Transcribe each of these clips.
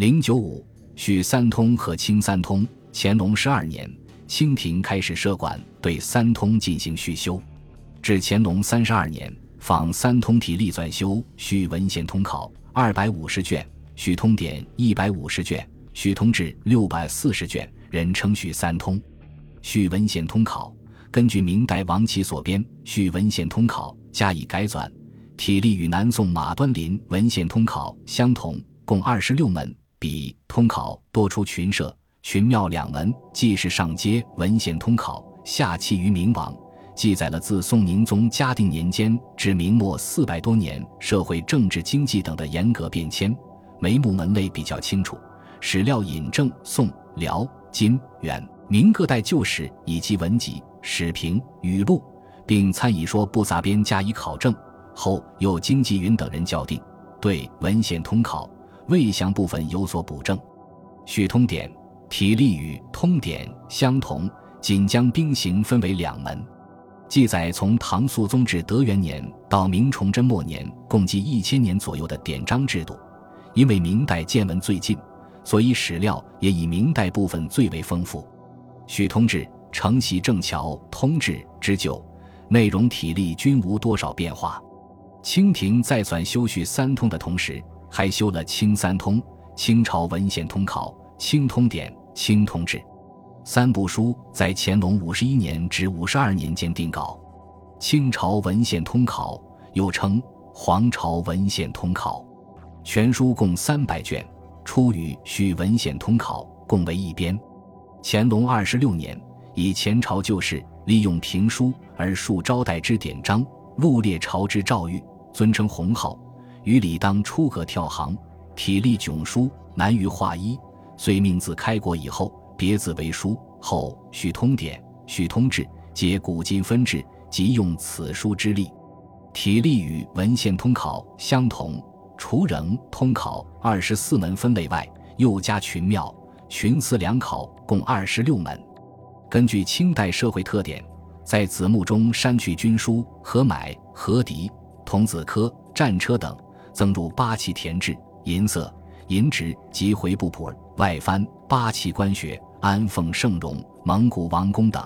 零九五，续三通和清三通。乾隆十二年，清廷开始设馆对三通进行续修。至乾隆三十二年，仿三通体例纂修续文献通考二百五十卷，续通典一百五十卷，续通志六百四十卷，人称续三通。续文献通考根据明代王琦所编《续文献通考》加以改纂，体例与南宋马端林《文献通考》相同，共二十六门。比通考多出群社、群庙两门，既是上阶文献通考，下契于明王，记载了自宋宁宗嘉定年间至明末四百多年社会政治经济等的严格变迁，眉目门类比较清楚。史料引证宋、辽、金、元、明各代旧史以及文集、史评、语录，并参以说不杂编加以考证。后又经纪云等人校订，对文献通考。未详部分有所补正，《续通典》体例与《通典》相同，仅将兵刑分为两门。记载从唐肃宗至德元年到明崇祯末年，共计一千年左右的典章制度。因为明代见闻最近，所以史料也以明代部分最为丰富。《续通志》承袭正桥通志之旧，内容体例均无多少变化。清廷在纂修续三通的同时，还修了《清三通》《清朝文献通考》《清通典》《清通志》三部书，在乾隆五十一年至五十二年间定稿。清朝文献通考又称皇朝文献通考，全书共三百卷，出与续文献通考共为一编。乾隆二十六年，以前朝旧事利用评书而述招待之典章，录列朝之诏谕，尊称洪号。与理当出阁跳行，体力迥殊，难于画一。遂命自开国以后，别字为书。后续通典、续通志，皆古今分制，即用此书之力。体力与文献通考相同，除仍通考二十四门分类外，又加群庙、群祠两考，共二十六门。根据清代社会特点，在子目中删去军书、合买、合敌、童子科、战车等。增入八旗田制、银色、银纸及回部谱外翻八旗官学、安奉圣容、蒙古王宫等。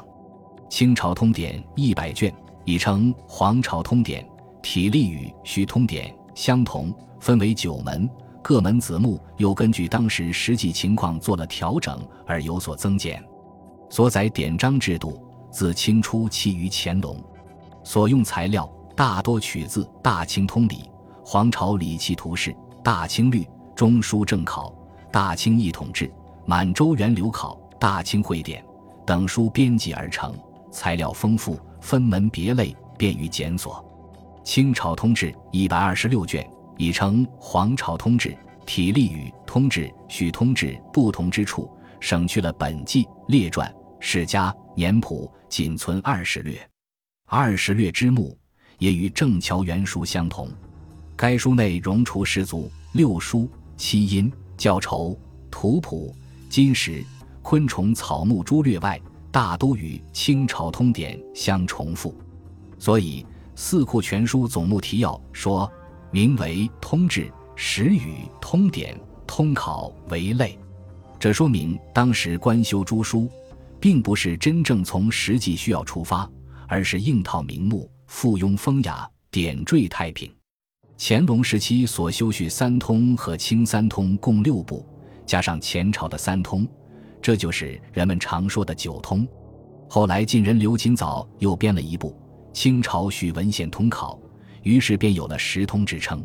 清朝通典一百卷，已称皇朝通典，体例与续通典相同，分为九门，各门子目又根据当时实际情况做了调整而有所增减。所载典章制度自清初起于乾隆，所用材料大多取自《大清通礼》。皇朝礼器图示、大清律、中书正考、大清一统志、满洲源流考、大清会典等书编辑而成，材料丰富，分门别类，便于检索。清朝通志一百二十六卷，已称皇朝通志，体例与通志、续通志不同之处，省去了本纪、列传、世家、年谱，仅存二十略。二十略之目，也与正桥原书相同。该书内容除十足、六书、七音、教筹、图谱、金石、昆虫、草木诸略外，大都与清朝通典相重复，所以《四库全书总目提要》说名为《通志》，实与《通典》《通考》为类。这说明当时官修诸书，并不是真正从实际需要出发，而是硬套名目，附庸风雅，点缀太平。乾隆时期所修续三通和清三通共六部，加上前朝的三通，这就是人们常说的九通。后来晋人刘勤藻又编了一部《清朝许文献通考》，于是便有了十通之称。